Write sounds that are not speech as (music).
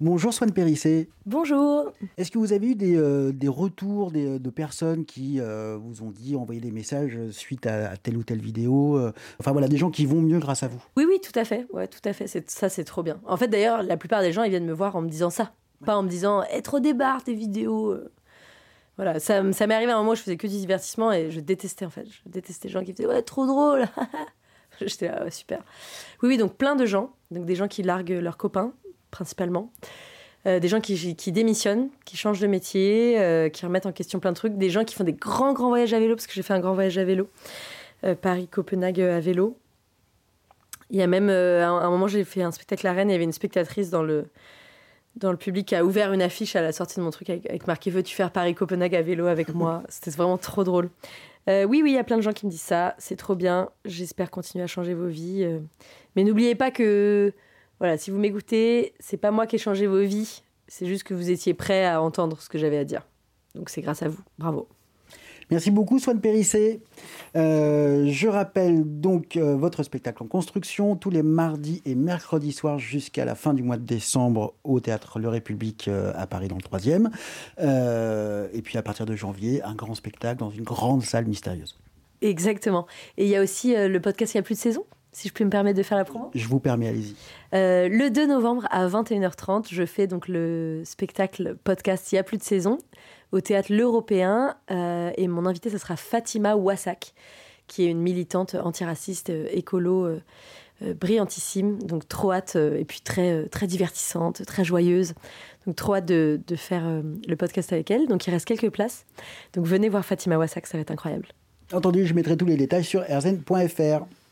Bonjour Swan Périssé. Bonjour. Est-ce que vous avez eu des, euh, des retours des, de personnes qui euh, vous ont dit, envoyer des messages suite à, telle ou telle vidéo euh, Enfin voilà, des gens qui vont mieux grâce à vous? Oui, oui, tout à fait. Ouais, tout à fait. C'est, ça, c'est trop bien. En fait, d'ailleurs, la plupart des gens, ils viennent me voir en me disant ça. Pas en me disant, être trop débarre tes vidéos. Voilà, ça, ça m'est arrivé à un moment où je faisais que du divertissement et je détestais en fait. Je détestais les gens qui faisaient, ouais, trop drôle. (laughs) J'étais là, ouais, super. Oui, oui, donc plein de gens. Donc des gens qui larguent leurs copains principalement. Euh, des gens qui, démissionnent, qui changent de métier, euh, qui remettent en question plein de trucs. Des gens qui font des grands, grands voyages à vélo, parce que j'ai fait un grand voyage à vélo. Euh, Paris-Copenhague à vélo. Il y a même, à un moment, j'ai fait un spectacle à Rennes, il y avait une spectatrice dans le, dans le public qui a ouvert une affiche à la sortie de mon truc avec, marqué Veux-tu faire Paris-Copenhague à vélo avec moi? C'était vraiment trop drôle. oui, oui, il y a plein de gens qui me disent ça. C'est trop bien. J'espère continuer à changer vos vies. mais n'oubliez pas que voilà, si vous m'écoutez, c'est pas moi qui ai changé vos vies, c'est juste que vous étiez prêts à entendre ce que j'avais à dire. Donc c'est grâce à vous. Bravo. Merci beaucoup, Swan Périssé. Euh, je rappelle donc euh, votre spectacle en construction tous les mardis et mercredis soirs jusqu'à la fin du mois de décembre au théâtre Le République euh, à Paris dans le 3e. et puis à partir de janvier, un grand spectacle dans une grande salle mystérieuse. Exactement. Et il y a aussi le podcast Il n'y a plus de saison si je puis me permettre de faire la promo Je vous permets, allez-y. Euh, le 2 novembre à 21h30, je fais donc le spectacle podcast Il y a plus de saison au théâtre L'Européen euh, et mon invité ce sera Fatima Wassak qui est une militante antiraciste euh, écolo brillantissime, donc trop hâte et puis très très divertissante, très joyeuse. Donc trop hâte de, de faire le podcast avec elle. Donc il reste quelques places. Donc venez voir Fatima Wassak, ça va être incroyable. Entendu, je mettrai tous les détails sur rzn.fr.